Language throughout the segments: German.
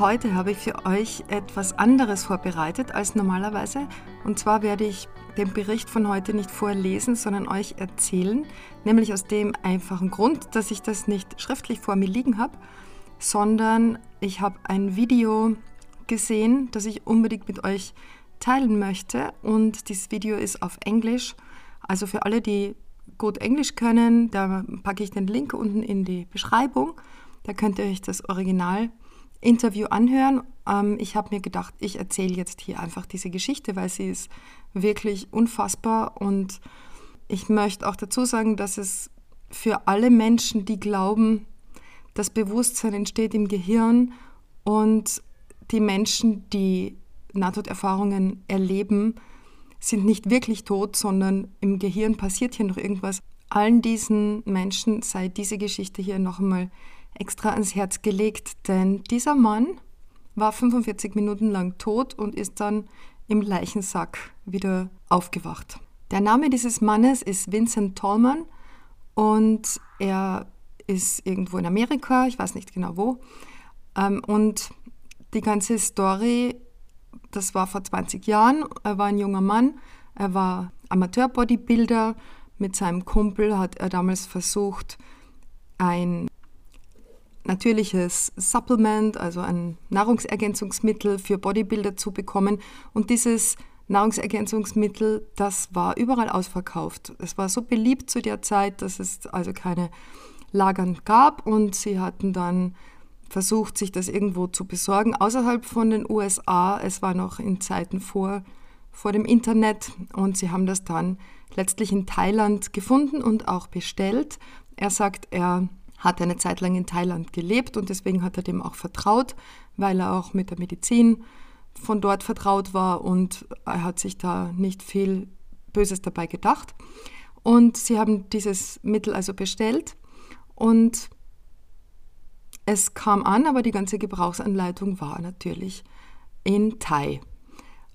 Heute habe ich für euch etwas anderes vorbereitet als normalerweise. Und zwar werde ich den Bericht von heute nicht vorlesen, sondern euch erzählen. Nämlich aus dem einfachen Grund, dass ich das nicht schriftlich vor mir liegen habe, sondern ich habe ein Video gesehen, das ich unbedingt mit euch teilen möchte. Und dieses Video ist auf Englisch. Also für alle, die gut Englisch können, da packe ich den Link unten in die Beschreibung. Da könnt ihr euch das Original Interview anhören. Ähm, ich habe mir gedacht, ich erzähle jetzt hier einfach diese Geschichte, weil sie ist wirklich unfassbar und ich möchte auch dazu sagen, dass es für alle Menschen, die glauben, das Bewusstsein entsteht im Gehirn und die Menschen, die Nahtoderfahrungen erleben, sind nicht wirklich tot, sondern im Gehirn passiert hier noch irgendwas. Allen diesen Menschen sei diese Geschichte hier noch einmal extra ans Herz gelegt, denn dieser Mann war 45 Minuten lang tot und ist dann im Leichensack wieder aufgewacht. Der Name dieses Mannes ist Vincent Tallman und er ist irgendwo in Amerika, ich weiß nicht genau wo. Ähm, und die ganze Story, das war vor 20 Jahren. Er war ein junger Mann, er war Amateur-Bodybuilder. Mit seinem Kumpel hat er damals versucht, ein natürliches Supplement, also ein Nahrungsergänzungsmittel für Bodybuilder zu bekommen. Und dieses Nahrungsergänzungsmittel, das war überall ausverkauft. Es war so beliebt zu der Zeit, dass es also keine Lagern gab und sie hatten dann versucht, sich das irgendwo zu besorgen, außerhalb von den USA. Es war noch in Zeiten vor, vor dem Internet und sie haben das dann letztlich in Thailand gefunden und auch bestellt. Er sagt, er hat eine Zeit lang in Thailand gelebt und deswegen hat er dem auch vertraut, weil er auch mit der Medizin von dort vertraut war und er hat sich da nicht viel Böses dabei gedacht. Und sie haben dieses Mittel also bestellt und es kam an, aber die ganze Gebrauchsanleitung war natürlich in Thai.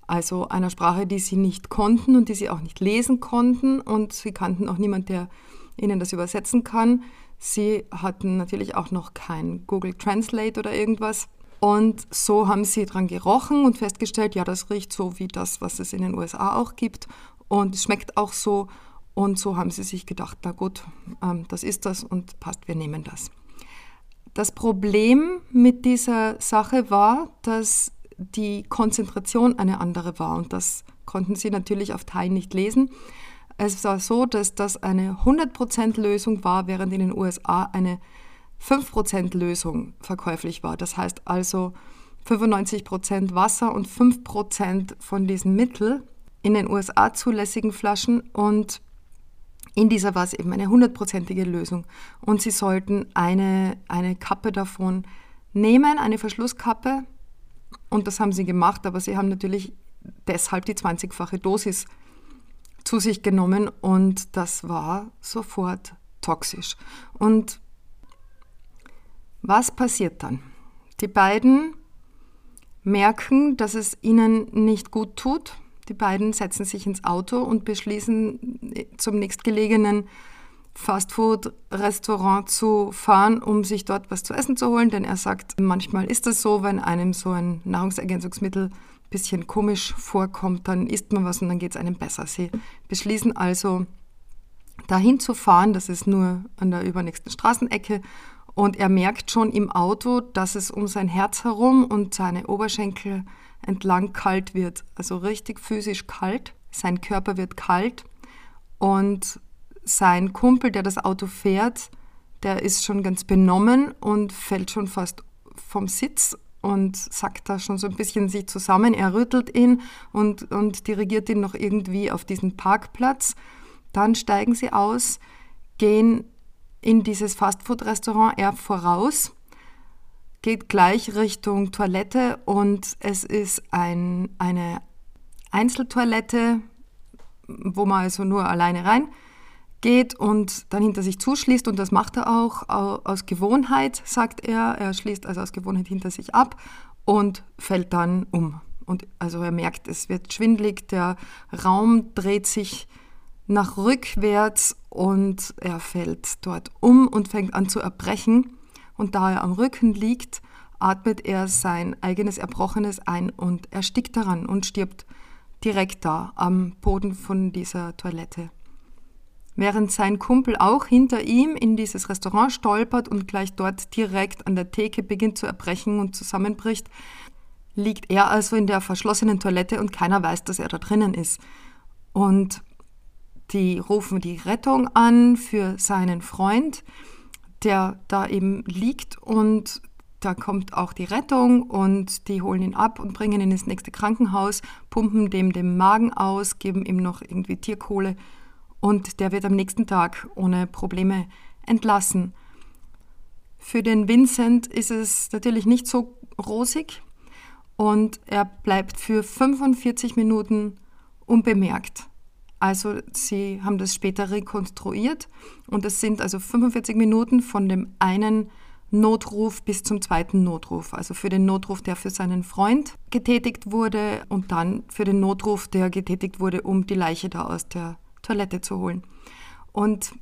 Also einer Sprache, die sie nicht konnten und die sie auch nicht lesen konnten und sie kannten auch niemand, der ihnen das übersetzen kann. Sie hatten natürlich auch noch kein Google Translate oder irgendwas. Und so haben sie dran gerochen und festgestellt, ja, das riecht so wie das, was es in den USA auch gibt. Und es schmeckt auch so. Und so haben sie sich gedacht, na gut, ähm, das ist das und passt, wir nehmen das. Das Problem mit dieser Sache war, dass die Konzentration eine andere war und das konnten sie natürlich auf Thai nicht lesen. Es war so, dass das eine 100% Lösung war, während in den USA eine 5% Lösung verkäuflich war. Das heißt also 95% Wasser und 5% von diesem Mittel in den USA zulässigen Flaschen und in dieser war es eben eine hundertprozentige Lösung. Und sie sollten eine, eine Kappe davon nehmen, eine Verschlusskappe. Und das haben sie gemacht, aber sie haben natürlich deshalb die 20-fache Dosis zu sich genommen und das war sofort toxisch. Und was passiert dann? Die beiden merken, dass es ihnen nicht gut tut. Die beiden setzen sich ins Auto und beschließen, zum nächstgelegenen Fastfood-Restaurant zu fahren, um sich dort was zu essen zu holen. Denn er sagt, manchmal ist es so, wenn einem so ein Nahrungsergänzungsmittel bisschen komisch vorkommt, dann isst man was und dann geht es einem besser. Sie beschließen also, dahin zu fahren, das ist nur an der übernächsten Straßenecke, und er merkt schon im Auto, dass es um sein Herz herum und seine Oberschenkel entlang kalt wird. Also richtig physisch kalt. Sein Körper wird kalt und sein Kumpel, der das Auto fährt, der ist schon ganz benommen und fällt schon fast vom Sitz und sackt da schon so ein bisschen sich zusammen. Er rüttelt ihn und, und dirigiert ihn noch irgendwie auf diesen Parkplatz. Dann steigen sie aus, gehen in dieses Fastfood-Restaurant, er voraus, geht gleich Richtung Toilette und es ist ein, eine Einzeltoilette, wo man also nur alleine rein geht und dann hinter sich zuschließt und das macht er auch aus Gewohnheit, sagt er. Er schließt also aus Gewohnheit hinter sich ab und fällt dann um. Und also er merkt, es wird schwindlig, der Raum dreht sich nach rückwärts und er fällt dort um und fängt an zu erbrechen. Und da er am Rücken liegt, atmet er sein eigenes Erbrochenes ein und erstickt daran und stirbt direkt da am Boden von dieser Toilette. Während sein Kumpel auch hinter ihm in dieses Restaurant stolpert und gleich dort direkt an der Theke beginnt zu erbrechen und zusammenbricht, liegt er also in der verschlossenen Toilette und keiner weiß, dass er da drinnen ist. Und die rufen die Rettung an für seinen Freund, der da eben liegt und da kommt auch die Rettung und die holen ihn ab und bringen ihn ins nächste Krankenhaus, pumpen dem den Magen aus, geben ihm noch irgendwie Tierkohle und der wird am nächsten Tag ohne Probleme entlassen. Für den Vincent ist es natürlich nicht so rosig und er bleibt für 45 Minuten unbemerkt. Also sie haben das später rekonstruiert und es sind also 45 Minuten von dem einen Notruf bis zum zweiten Notruf. Also für den Notruf, der für seinen Freund getätigt wurde und dann für den Notruf, der getätigt wurde, um die Leiche da aus der Toilette zu holen. Und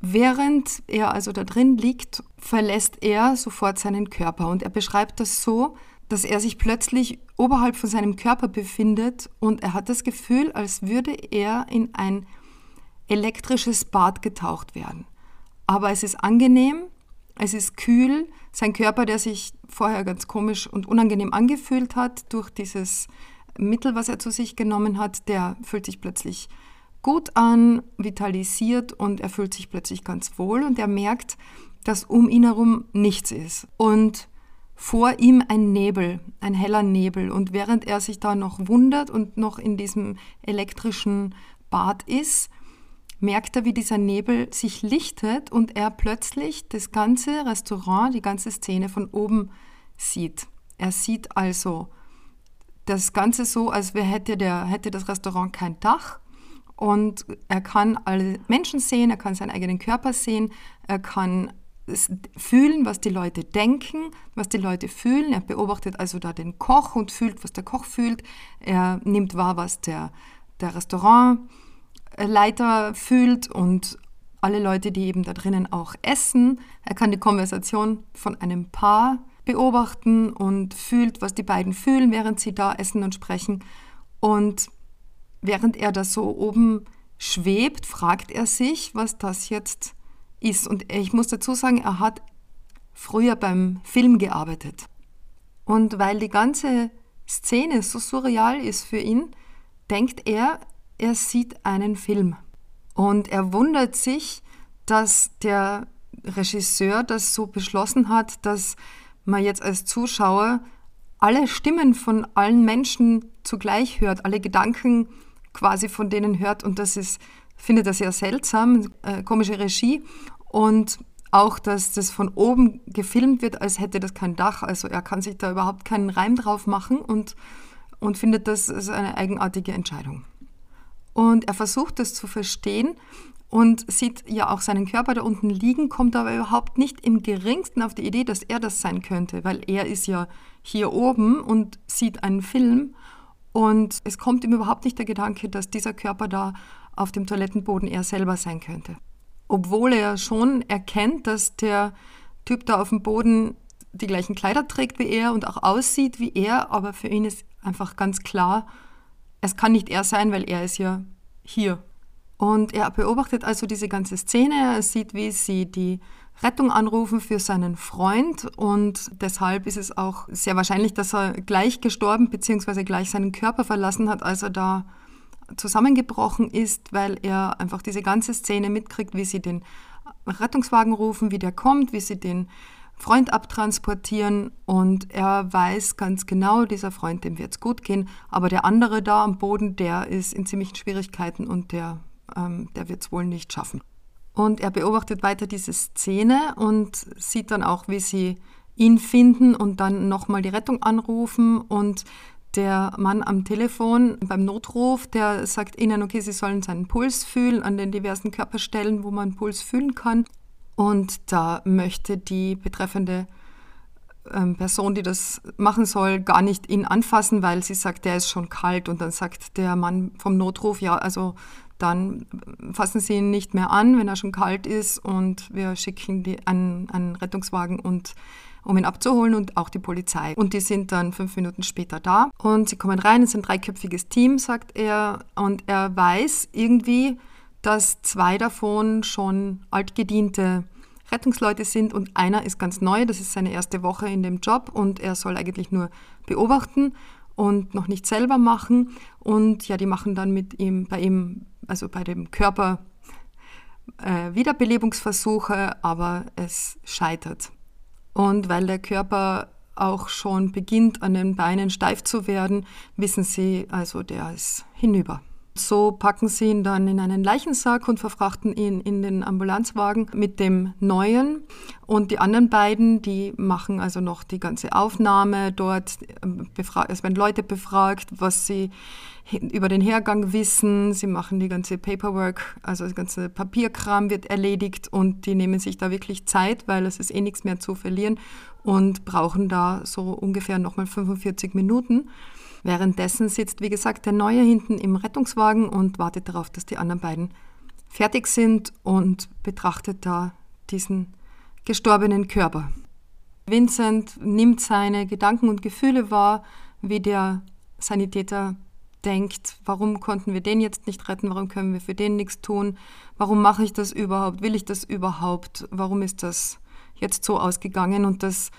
während er also da drin liegt, verlässt er sofort seinen Körper und er beschreibt das so, dass er sich plötzlich oberhalb von seinem Körper befindet und er hat das Gefühl, als würde er in ein elektrisches Bad getaucht werden. Aber es ist angenehm, es ist kühl, sein Körper, der sich vorher ganz komisch und unangenehm angefühlt hat durch dieses Mittel, was er zu sich genommen hat, der fühlt sich plötzlich gut an, vitalisiert und er fühlt sich plötzlich ganz wohl und er merkt, dass um ihn herum nichts ist. Und vor ihm ein Nebel, ein heller Nebel. Und während er sich da noch wundert und noch in diesem elektrischen Bad ist, merkt er, wie dieser Nebel sich lichtet und er plötzlich das ganze Restaurant, die ganze Szene von oben sieht. Er sieht also das Ganze so, als hätte, der, hätte das Restaurant kein Dach und er kann alle Menschen sehen, er kann seinen eigenen Körper sehen, er kann fühlen, was die Leute denken, was die Leute fühlen. Er beobachtet also da den Koch und fühlt, was der Koch fühlt. Er nimmt wahr, was der, der Restaurantleiter fühlt und alle Leute, die eben da drinnen auch essen. Er kann die Konversation von einem Paar beobachten und fühlt, was die beiden fühlen, während sie da essen und sprechen. Und während er da so oben schwebt, fragt er sich, was das jetzt ist. Und ich muss dazu sagen, er hat früher beim Film gearbeitet. Und weil die ganze Szene so surreal ist für ihn, denkt er, er sieht einen Film. Und er wundert sich, dass der Regisseur das so beschlossen hat, dass man jetzt als Zuschauer alle Stimmen von allen Menschen zugleich hört, alle Gedanken quasi von denen hört. Und das ist, finde das sehr seltsam, äh, komische Regie. Und auch, dass das von oben gefilmt wird, als hätte das kein Dach. Also er kann sich da überhaupt keinen Reim drauf machen und, und findet das ist eine eigenartige Entscheidung. Und er versucht das zu verstehen und sieht ja auch seinen Körper da unten liegen, kommt aber überhaupt nicht im geringsten auf die Idee, dass er das sein könnte, weil er ist ja hier oben und sieht einen Film und es kommt ihm überhaupt nicht der Gedanke, dass dieser Körper da auf dem Toilettenboden er selber sein könnte obwohl er schon erkennt, dass der Typ da auf dem Boden die gleichen Kleider trägt wie er und auch aussieht wie er, aber für ihn ist einfach ganz klar, es kann nicht er sein, weil er ist ja hier. Und er beobachtet also diese ganze Szene, er sieht, wie sie die Rettung anrufen für seinen Freund und deshalb ist es auch sehr wahrscheinlich, dass er gleich gestorben bzw. gleich seinen Körper verlassen hat, als er da zusammengebrochen ist, weil er einfach diese ganze Szene mitkriegt, wie sie den Rettungswagen rufen, wie der kommt, wie sie den Freund abtransportieren und er weiß ganz genau, dieser Freund, dem wird es gut gehen, aber der andere da am Boden, der ist in ziemlichen Schwierigkeiten und der, ähm, der wird es wohl nicht schaffen. Und er beobachtet weiter diese Szene und sieht dann auch, wie sie ihn finden und dann nochmal die Rettung anrufen und der Mann am Telefon beim Notruf, der sagt ihnen, okay, sie sollen seinen Puls fühlen an den diversen Körperstellen, wo man Puls fühlen kann. Und da möchte die betreffende ähm, Person, die das machen soll, gar nicht ihn anfassen, weil sie sagt, der ist schon kalt. Und dann sagt der Mann vom Notruf, ja, also dann fassen Sie ihn nicht mehr an, wenn er schon kalt ist. Und wir schicken die, einen, einen Rettungswagen und um ihn abzuholen und auch die Polizei. Und die sind dann fünf Minuten später da und sie kommen rein, es ist ein dreiköpfiges Team, sagt er, und er weiß irgendwie, dass zwei davon schon altgediente Rettungsleute sind und einer ist ganz neu, das ist seine erste Woche in dem Job und er soll eigentlich nur beobachten und noch nicht selber machen. Und ja, die machen dann mit ihm, bei ihm, also bei dem Körper äh, Wiederbelebungsversuche, aber es scheitert. Und weil der Körper auch schon beginnt, an den Beinen steif zu werden, wissen sie, also der ist hinüber. So packen sie ihn dann in einen Leichensack und verfrachten ihn in den Ambulanzwagen mit dem Neuen. Und die anderen beiden, die machen also noch die ganze Aufnahme dort. Es werden Leute befragt, was sie über den Hergang wissen. Sie machen die ganze Paperwork, also das ganze Papierkram wird erledigt und die nehmen sich da wirklich Zeit, weil es ist eh nichts mehr zu verlieren und brauchen da so ungefähr nochmal 45 Minuten. Währenddessen sitzt, wie gesagt, der Neue hinten im Rettungswagen und wartet darauf, dass die anderen beiden fertig sind und betrachtet da diesen gestorbenen Körper. Vincent nimmt seine Gedanken und Gefühle wahr, wie der Sanitäter denkt, warum konnten wir den jetzt nicht retten, warum können wir für den nichts tun, warum mache ich das überhaupt, will ich das überhaupt, warum ist das jetzt so ausgegangen? Und das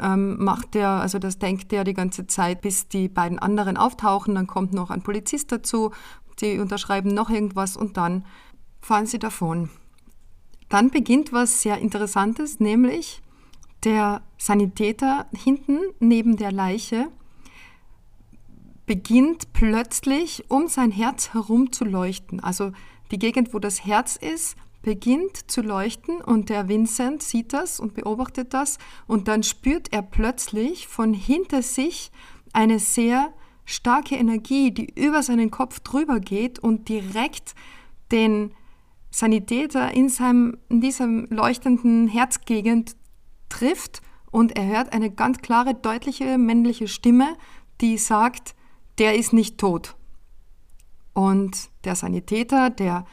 ähm, macht der, also das denkt der die ganze Zeit, bis die beiden anderen auftauchen. Dann kommt noch ein Polizist dazu, sie unterschreiben noch irgendwas und dann fahren sie davon. Dann beginnt was sehr Interessantes, nämlich der Sanitäter hinten neben der Leiche beginnt plötzlich um sein Herz herum zu leuchten. Also die Gegend, wo das Herz ist, beginnt zu leuchten und der Vincent sieht das und beobachtet das und dann spürt er plötzlich von hinter sich eine sehr starke Energie, die über seinen Kopf drüber geht und direkt den Sanitäter in, seinem, in diesem leuchtenden Herzgegend trifft und er hört eine ganz klare, deutliche männliche Stimme, die sagt, der ist nicht tot. Und der Sanitäter, der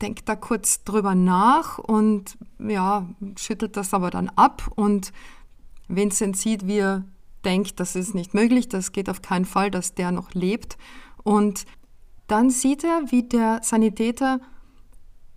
denkt da kurz drüber nach und ja, schüttelt das aber dann ab und Vincent sieht, wie er denkt, das ist nicht möglich, das geht auf keinen Fall, dass der noch lebt. Und dann sieht er, wie der Sanitäter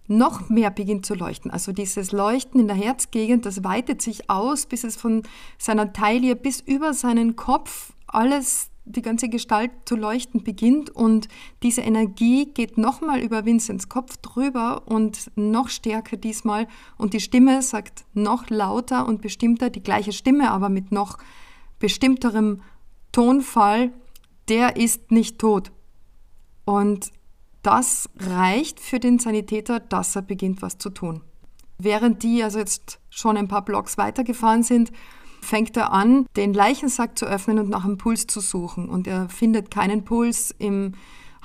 noch mehr beginnt zu leuchten. Also dieses Leuchten in der Herzgegend, das weitet sich aus, bis es von seiner Taille bis über seinen Kopf alles die ganze Gestalt zu leuchten beginnt und diese Energie geht nochmal über Vincents Kopf drüber und noch stärker diesmal und die Stimme sagt noch lauter und bestimmter, die gleiche Stimme, aber mit noch bestimmterem Tonfall, der ist nicht tot. Und das reicht für den Sanitäter, dass er beginnt, was zu tun. Während die also jetzt schon ein paar Blocks weitergefahren sind, fängt er an, den Leichensack zu öffnen und nach einem Puls zu suchen. Und er findet keinen Puls im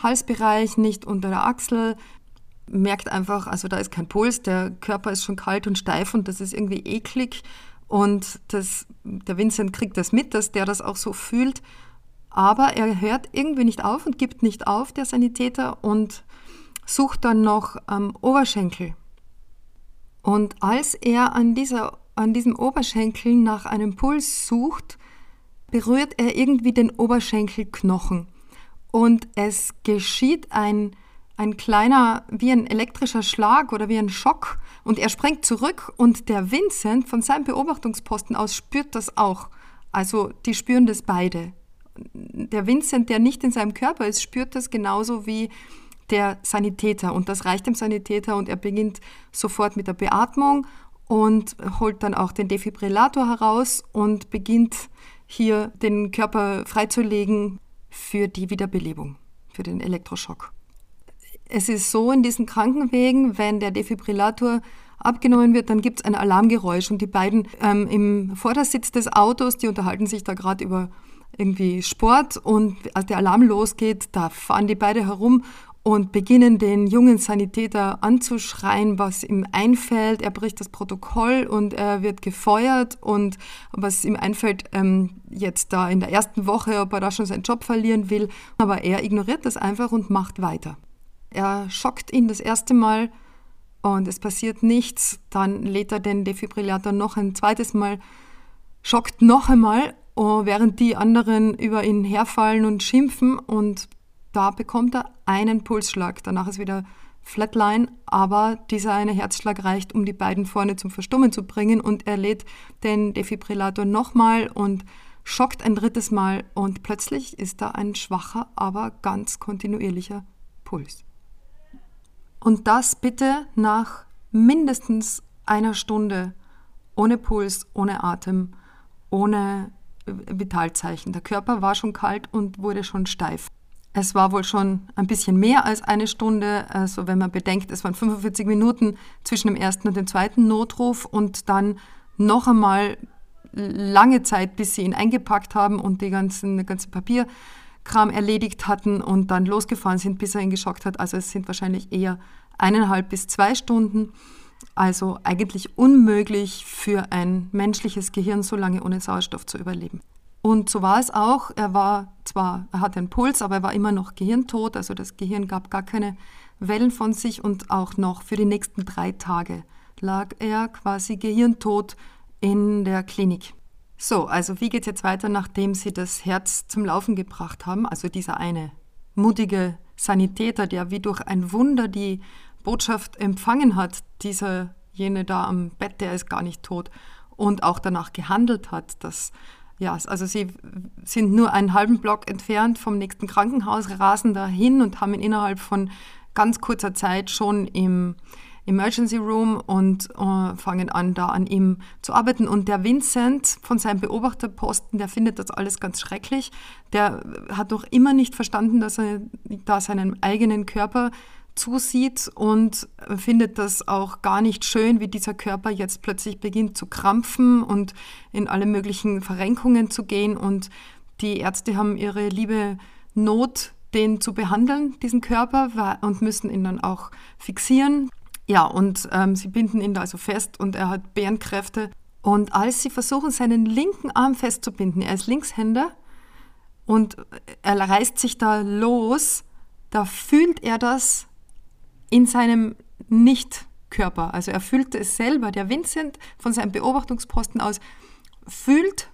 Halsbereich, nicht unter der Achsel, merkt einfach, also da ist kein Puls, der Körper ist schon kalt und steif und das ist irgendwie eklig. Und das, der Vincent kriegt das mit, dass der das auch so fühlt. Aber er hört irgendwie nicht auf und gibt nicht auf, der Sanitäter, und sucht dann noch am Oberschenkel. Und als er an dieser an diesem Oberschenkel nach einem Puls sucht, berührt er irgendwie den Oberschenkelknochen. Und es geschieht ein, ein kleiner, wie ein elektrischer Schlag oder wie ein Schock. Und er springt zurück und der Vincent von seinem Beobachtungsposten aus spürt das auch. Also die spüren das beide. Der Vincent, der nicht in seinem Körper ist, spürt das genauso wie der Sanitäter. Und das reicht dem Sanitäter und er beginnt sofort mit der Beatmung und holt dann auch den Defibrillator heraus und beginnt hier den Körper freizulegen für die Wiederbelebung, für den Elektroschock. Es ist so in diesen Krankenwegen, wenn der Defibrillator abgenommen wird, dann gibt es ein Alarmgeräusch und die beiden ähm, im Vordersitz des Autos, die unterhalten sich da gerade über irgendwie Sport und als der Alarm losgeht, da fahren die beide herum und beginnen den jungen Sanitäter anzuschreien, was ihm einfällt. Er bricht das Protokoll und er wird gefeuert und was ihm einfällt ähm, jetzt da in der ersten Woche, ob er da schon seinen Job verlieren will. Aber er ignoriert das einfach und macht weiter. Er schockt ihn das erste Mal und es passiert nichts. Dann lädt er den Defibrillator noch ein zweites Mal, schockt noch einmal, oh, während die anderen über ihn herfallen und schimpfen und da bekommt er einen Pulsschlag. Danach ist wieder Flatline, aber dieser eine Herzschlag reicht, um die beiden vorne zum Verstummen zu bringen und er lädt den Defibrillator nochmal und schockt ein drittes Mal und plötzlich ist da ein schwacher, aber ganz kontinuierlicher Puls. Und das bitte nach mindestens einer Stunde ohne Puls, ohne Atem, ohne Vitalzeichen. Der Körper war schon kalt und wurde schon steif. Es war wohl schon ein bisschen mehr als eine Stunde. Also wenn man bedenkt, es waren 45 Minuten zwischen dem ersten und dem zweiten Notruf und dann noch einmal lange Zeit, bis sie ihn eingepackt haben und die ganzen, den ganzen Papierkram erledigt hatten und dann losgefahren sind, bis er ihn geschockt hat. Also es sind wahrscheinlich eher eineinhalb bis zwei Stunden. Also eigentlich unmöglich für ein menschliches Gehirn so lange ohne Sauerstoff zu überleben. Und so war es auch. Er war zwar, er hatte einen Puls, aber er war immer noch gehirntot. Also das Gehirn gab gar keine Wellen von sich und auch noch für die nächsten drei Tage lag er quasi gehirntot in der Klinik. So, also wie geht es jetzt weiter, nachdem sie das Herz zum Laufen gebracht haben? Also dieser eine mutige Sanitäter, der wie durch ein Wunder die Botschaft empfangen hat, dieser jene da am Bett, der ist gar nicht tot und auch danach gehandelt hat, dass ja, also sie sind nur einen halben Block entfernt vom nächsten Krankenhaus, rasen dahin und haben ihn innerhalb von ganz kurzer Zeit schon im Emergency Room und äh, fangen an, da an ihm zu arbeiten. Und der Vincent von seinem Beobachterposten, der findet das alles ganz schrecklich. Der hat noch immer nicht verstanden, dass er da seinen eigenen Körper zusieht und findet das auch gar nicht schön, wie dieser Körper jetzt plötzlich beginnt zu krampfen und in alle möglichen Verrenkungen zu gehen. Und die Ärzte haben ihre liebe Not, den zu behandeln, diesen Körper, und müssen ihn dann auch fixieren. Ja, und ähm, sie binden ihn da also fest und er hat Bärenkräfte. Und als sie versuchen, seinen linken Arm festzubinden, er ist Linkshänder und er reißt sich da los, da fühlt er das in seinem Nicht-Körper. Also er fühlt es selber. Der Vincent von seinem Beobachtungsposten aus fühlt,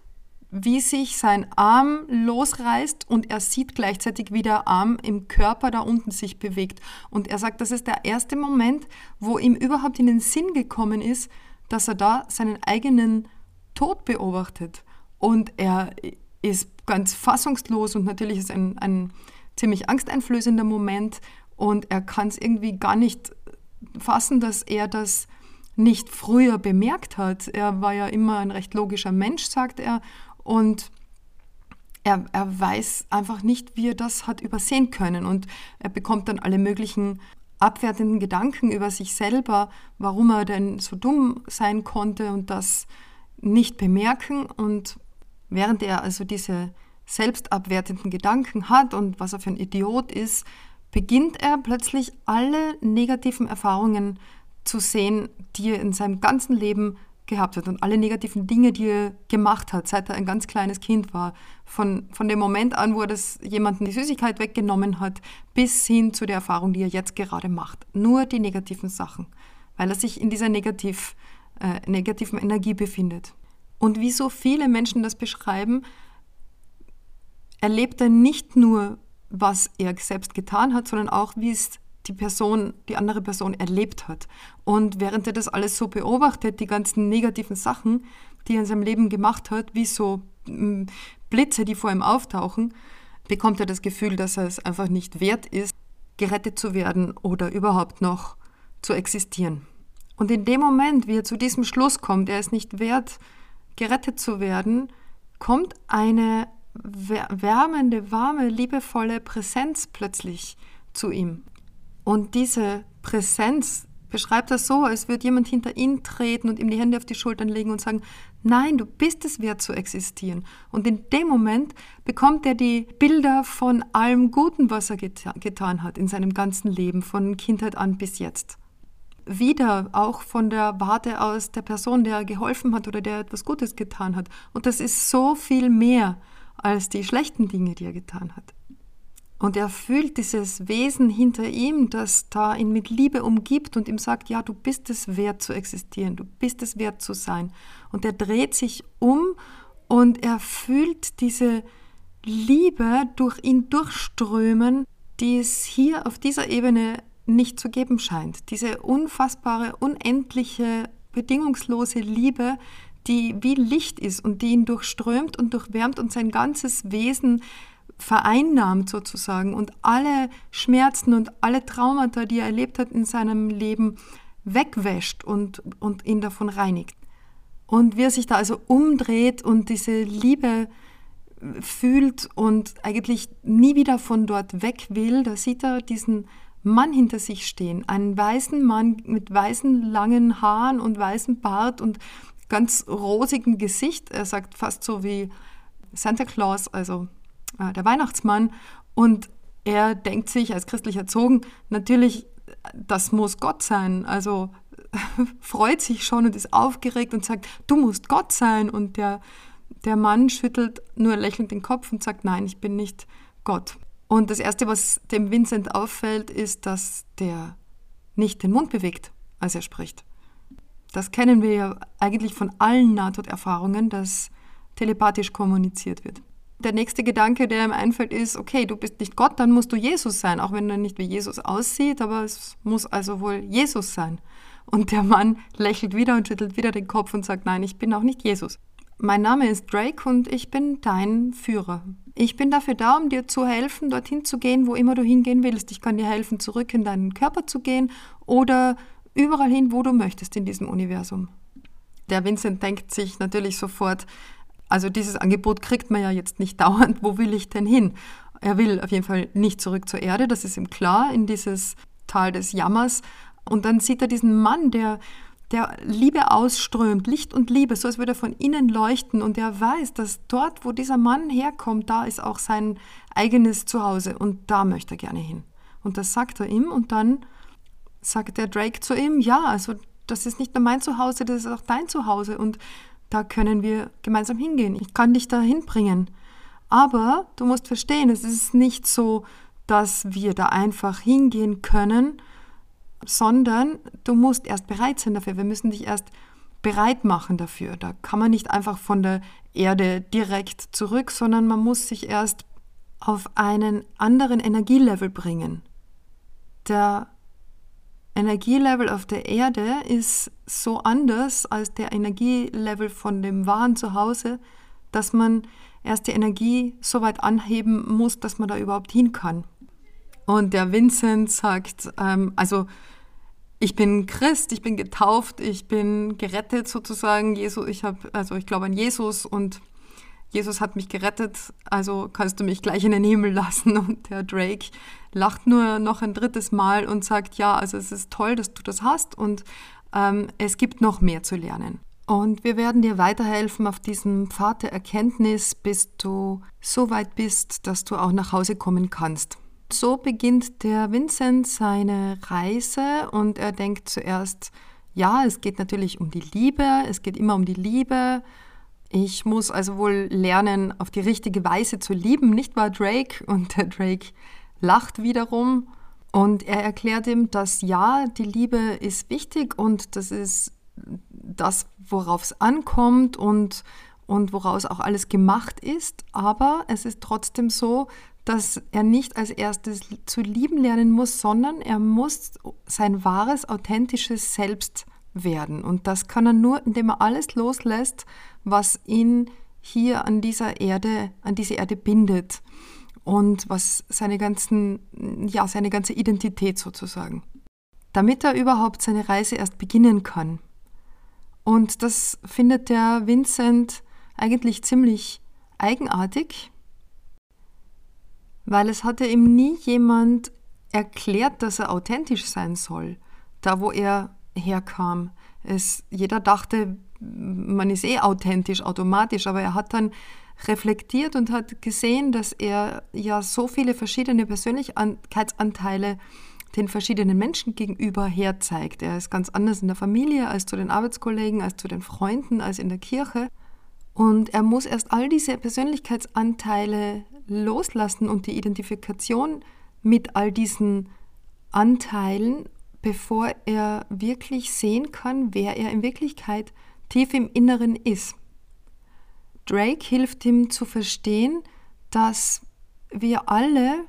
wie sich sein Arm losreißt und er sieht gleichzeitig, wie der Arm im Körper da unten sich bewegt. Und er sagt, das ist der erste Moment, wo ihm überhaupt in den Sinn gekommen ist, dass er da seinen eigenen Tod beobachtet. Und er ist ganz fassungslos und natürlich ist ein, ein ziemlich angsteinflößender Moment und er kann es irgendwie gar nicht fassen, dass er das nicht früher bemerkt hat. Er war ja immer ein recht logischer Mensch, sagt er. Und er, er weiß einfach nicht, wie er das hat übersehen können. Und er bekommt dann alle möglichen abwertenden Gedanken über sich selber, warum er denn so dumm sein konnte und das nicht bemerken. Und während er also diese selbstabwertenden Gedanken hat und was er für ein Idiot ist, beginnt er plötzlich alle negativen Erfahrungen zu sehen, die er in seinem ganzen Leben gehabt hat und alle negativen Dinge, die er gemacht hat, seit er ein ganz kleines Kind war. Von, von dem Moment an, wo er das jemanden die Süßigkeit weggenommen hat, bis hin zu der Erfahrung, die er jetzt gerade macht. Nur die negativen Sachen, weil er sich in dieser negativ, äh, negativen Energie befindet. Und wie so viele Menschen das beschreiben, erlebt er nicht nur was er selbst getan hat, sondern auch, wie es die Person, die andere Person erlebt hat. Und während er das alles so beobachtet, die ganzen negativen Sachen, die er in seinem Leben gemacht hat, wie so mm, Blitze, die vor ihm auftauchen, bekommt er das Gefühl, dass er es einfach nicht wert ist, gerettet zu werden oder überhaupt noch zu existieren. Und in dem Moment, wie er zu diesem Schluss kommt, er ist nicht wert, gerettet zu werden, kommt eine wärmende, warme, liebevolle Präsenz plötzlich zu ihm. Und diese Präsenz beschreibt er so, als würde jemand hinter ihn treten und ihm die Hände auf die Schultern legen und sagen, nein, du bist es wert zu existieren. Und in dem Moment bekommt er die Bilder von allem Guten, was er geta getan hat in seinem ganzen Leben, von Kindheit an bis jetzt. Wieder auch von der Warte aus der Person, der geholfen hat oder der etwas Gutes getan hat. Und das ist so viel mehr als die schlechten Dinge, die er getan hat. Und er fühlt dieses Wesen hinter ihm, das da ihn mit Liebe umgibt und ihm sagt, ja, du bist es wert zu existieren, du bist es wert zu sein. Und er dreht sich um und er fühlt diese Liebe durch ihn durchströmen, die es hier auf dieser Ebene nicht zu geben scheint. Diese unfassbare, unendliche, bedingungslose Liebe, die wie Licht ist und die ihn durchströmt und durchwärmt und sein ganzes Wesen vereinnahmt sozusagen und alle Schmerzen und alle Traumata, die er erlebt hat in seinem Leben, wegwäscht und, und ihn davon reinigt. Und wie er sich da also umdreht und diese Liebe fühlt und eigentlich nie wieder von dort weg will, da sieht er diesen Mann hinter sich stehen. Einen weißen Mann mit weißen langen Haaren und weißem Bart und ganz rosigem Gesicht. Er sagt fast so wie Santa Claus, also äh, der Weihnachtsmann. Und er denkt sich als christlich erzogen, natürlich, das muss Gott sein. Also freut sich schon und ist aufgeregt und sagt, du musst Gott sein. Und der, der Mann schüttelt nur lächelnd den Kopf und sagt, nein, ich bin nicht Gott. Und das Erste, was dem Vincent auffällt, ist, dass der nicht den Mund bewegt, als er spricht. Das kennen wir ja eigentlich von allen Nahtoderfahrungen, dass telepathisch kommuniziert wird. Der nächste Gedanke, der ihm einfällt, ist, okay, du bist nicht Gott, dann musst du Jesus sein, auch wenn er nicht wie Jesus aussieht, aber es muss also wohl Jesus sein. Und der Mann lächelt wieder und schüttelt wieder den Kopf und sagt, nein, ich bin auch nicht Jesus. Mein Name ist Drake und ich bin dein Führer. Ich bin dafür da, um dir zu helfen, dorthin zu gehen, wo immer du hingehen willst. Ich kann dir helfen, zurück in deinen Körper zu gehen oder überall hin, wo du möchtest in diesem Universum. Der Vincent denkt sich natürlich sofort, also dieses Angebot kriegt man ja jetzt nicht dauernd, wo will ich denn hin? Er will auf jeden Fall nicht zurück zur Erde, das ist ihm klar, in dieses Tal des Jammers. Und dann sieht er diesen Mann, der, der Liebe ausströmt, Licht und Liebe, so als würde er von innen leuchten. Und er weiß, dass dort, wo dieser Mann herkommt, da ist auch sein eigenes Zuhause und da möchte er gerne hin. Und das sagt er ihm und dann sagt der Drake zu ihm, ja, also das ist nicht nur mein Zuhause, das ist auch dein Zuhause. Und da können wir gemeinsam hingehen. Ich kann dich da hinbringen. Aber du musst verstehen, es ist nicht so, dass wir da einfach hingehen können, sondern du musst erst bereit sein dafür. Wir müssen dich erst bereit machen dafür. Da kann man nicht einfach von der Erde direkt zurück, sondern man muss sich erst auf einen anderen Energielevel bringen. Der Energielevel auf der Erde ist so anders als der Energielevel von dem wahren Zuhause, dass man erst die Energie so weit anheben muss, dass man da überhaupt hin kann. Und der Vincent sagt, ähm, also ich bin Christ, ich bin getauft, ich bin gerettet sozusagen. Jesus, ich habe, also ich glaube an Jesus und Jesus hat mich gerettet, also kannst du mich gleich in den Himmel lassen. Und der Drake lacht nur noch ein drittes Mal und sagt, ja, also es ist toll, dass du das hast und ähm, es gibt noch mehr zu lernen. Und wir werden dir weiterhelfen auf diesem Pfad der Erkenntnis, bis du so weit bist, dass du auch nach Hause kommen kannst. So beginnt der Vincent seine Reise und er denkt zuerst, ja, es geht natürlich um die Liebe, es geht immer um die Liebe, ich muss also wohl lernen, auf die richtige Weise zu lieben, nicht wahr, Drake? Und der Drake lacht wiederum und er erklärt ihm, dass ja, die Liebe ist wichtig und das ist das, worauf es ankommt und, und woraus auch alles gemacht ist. Aber es ist trotzdem so, dass er nicht als erstes zu lieben lernen muss, sondern er muss sein wahres, authentisches Selbst werden. Und das kann er nur, indem er alles loslässt, was ihn hier an dieser Erde, an diese Erde bindet und was seine ganzen, ja, seine ganze Identität sozusagen. damit er überhaupt seine Reise erst beginnen kann. Und das findet der Vincent eigentlich ziemlich eigenartig, weil es hatte ihm nie jemand erklärt, dass er authentisch sein soll, da wo er herkam. Es, jeder dachte, man ist eh authentisch, automatisch, aber er hat dann reflektiert und hat gesehen, dass er ja so viele verschiedene Persönlichkeitsanteile den verschiedenen Menschen gegenüber herzeigt. Er ist ganz anders in der Familie als zu den Arbeitskollegen, als zu den Freunden, als in der Kirche. Und er muss erst all diese Persönlichkeitsanteile loslassen und die Identifikation mit all diesen Anteilen, bevor er wirklich sehen kann, wer er in Wirklichkeit tief im Inneren ist. Drake hilft ihm zu verstehen, dass wir alle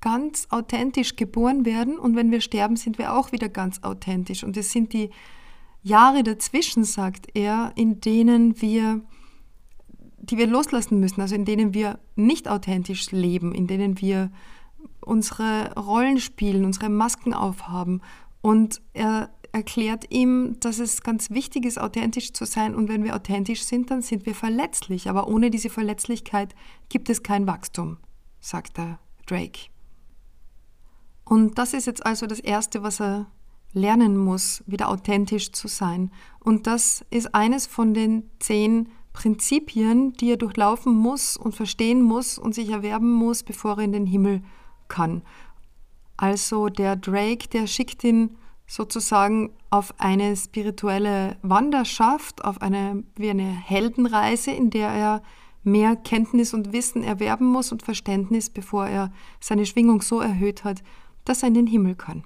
ganz authentisch geboren werden und wenn wir sterben, sind wir auch wieder ganz authentisch. Und es sind die Jahre dazwischen, sagt er, in denen wir, die wir loslassen müssen, also in denen wir nicht authentisch leben, in denen wir unsere Rollen spielen, unsere Masken aufhaben. Und er erklärt ihm, dass es ganz wichtig ist, authentisch zu sein. Und wenn wir authentisch sind, dann sind wir verletzlich. Aber ohne diese Verletzlichkeit gibt es kein Wachstum, sagt der Drake. Und das ist jetzt also das Erste, was er lernen muss, wieder authentisch zu sein. Und das ist eines von den zehn Prinzipien, die er durchlaufen muss und verstehen muss und sich erwerben muss, bevor er in den Himmel kann. Also der Drake, der schickt ihn sozusagen auf eine spirituelle Wanderschaft, auf eine, wie eine Heldenreise, in der er mehr Kenntnis und Wissen erwerben muss und Verständnis, bevor er seine Schwingung so erhöht hat, dass er in den Himmel kann.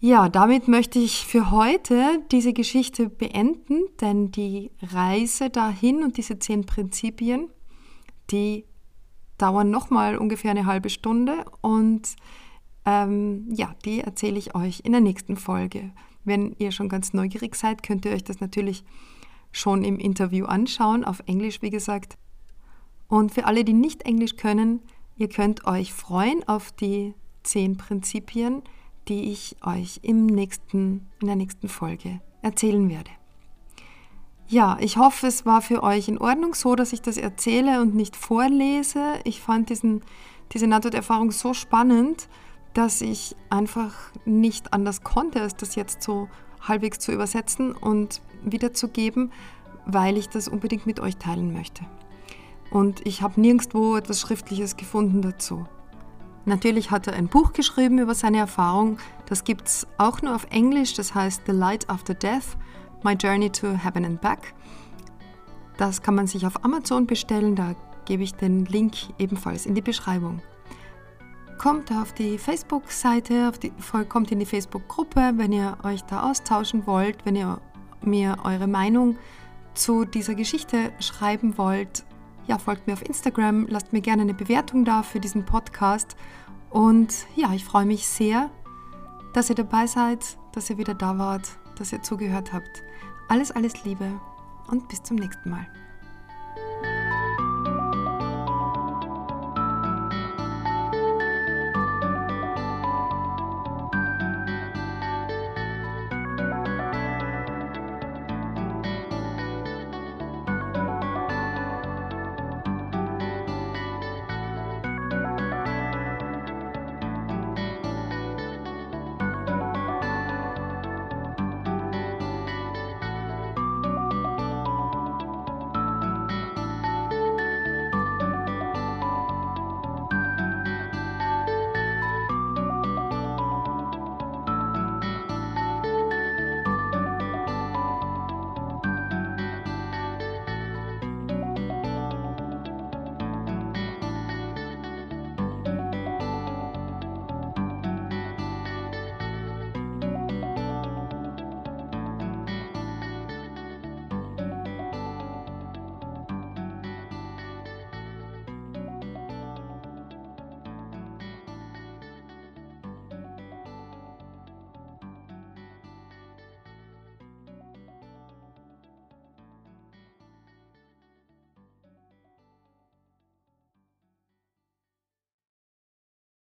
Ja, damit möchte ich für heute diese Geschichte beenden, denn die Reise dahin und diese zehn Prinzipien, die dauern nochmal ungefähr eine halbe Stunde und ähm, ja, die erzähle ich euch in der nächsten Folge. Wenn ihr schon ganz neugierig seid, könnt ihr euch das natürlich schon im Interview anschauen, auf Englisch wie gesagt. Und für alle, die nicht Englisch können, ihr könnt euch freuen auf die zehn Prinzipien, die ich euch im nächsten, in der nächsten Folge erzählen werde. Ja, ich hoffe, es war für euch in Ordnung so, dass ich das erzähle und nicht vorlese. Ich fand diesen, diese Nahtoderfahrung so spannend dass ich einfach nicht anders konnte, als das jetzt so halbwegs zu übersetzen und wiederzugeben, weil ich das unbedingt mit euch teilen möchte. Und ich habe nirgendwo etwas Schriftliches gefunden dazu. Natürlich hat er ein Buch geschrieben über seine Erfahrung. Das gibt es auch nur auf Englisch. Das heißt The Light After Death, My Journey to Heaven and Back. Das kann man sich auf Amazon bestellen. Da gebe ich den Link ebenfalls in die Beschreibung kommt auf die Facebook-Seite, kommt in die Facebook-Gruppe, wenn ihr euch da austauschen wollt, wenn ihr mir eure Meinung zu dieser Geschichte schreiben wollt. Ja, folgt mir auf Instagram, lasst mir gerne eine Bewertung da für diesen Podcast. Und ja, ich freue mich sehr, dass ihr dabei seid, dass ihr wieder da wart, dass ihr zugehört habt. Alles, alles Liebe und bis zum nächsten Mal.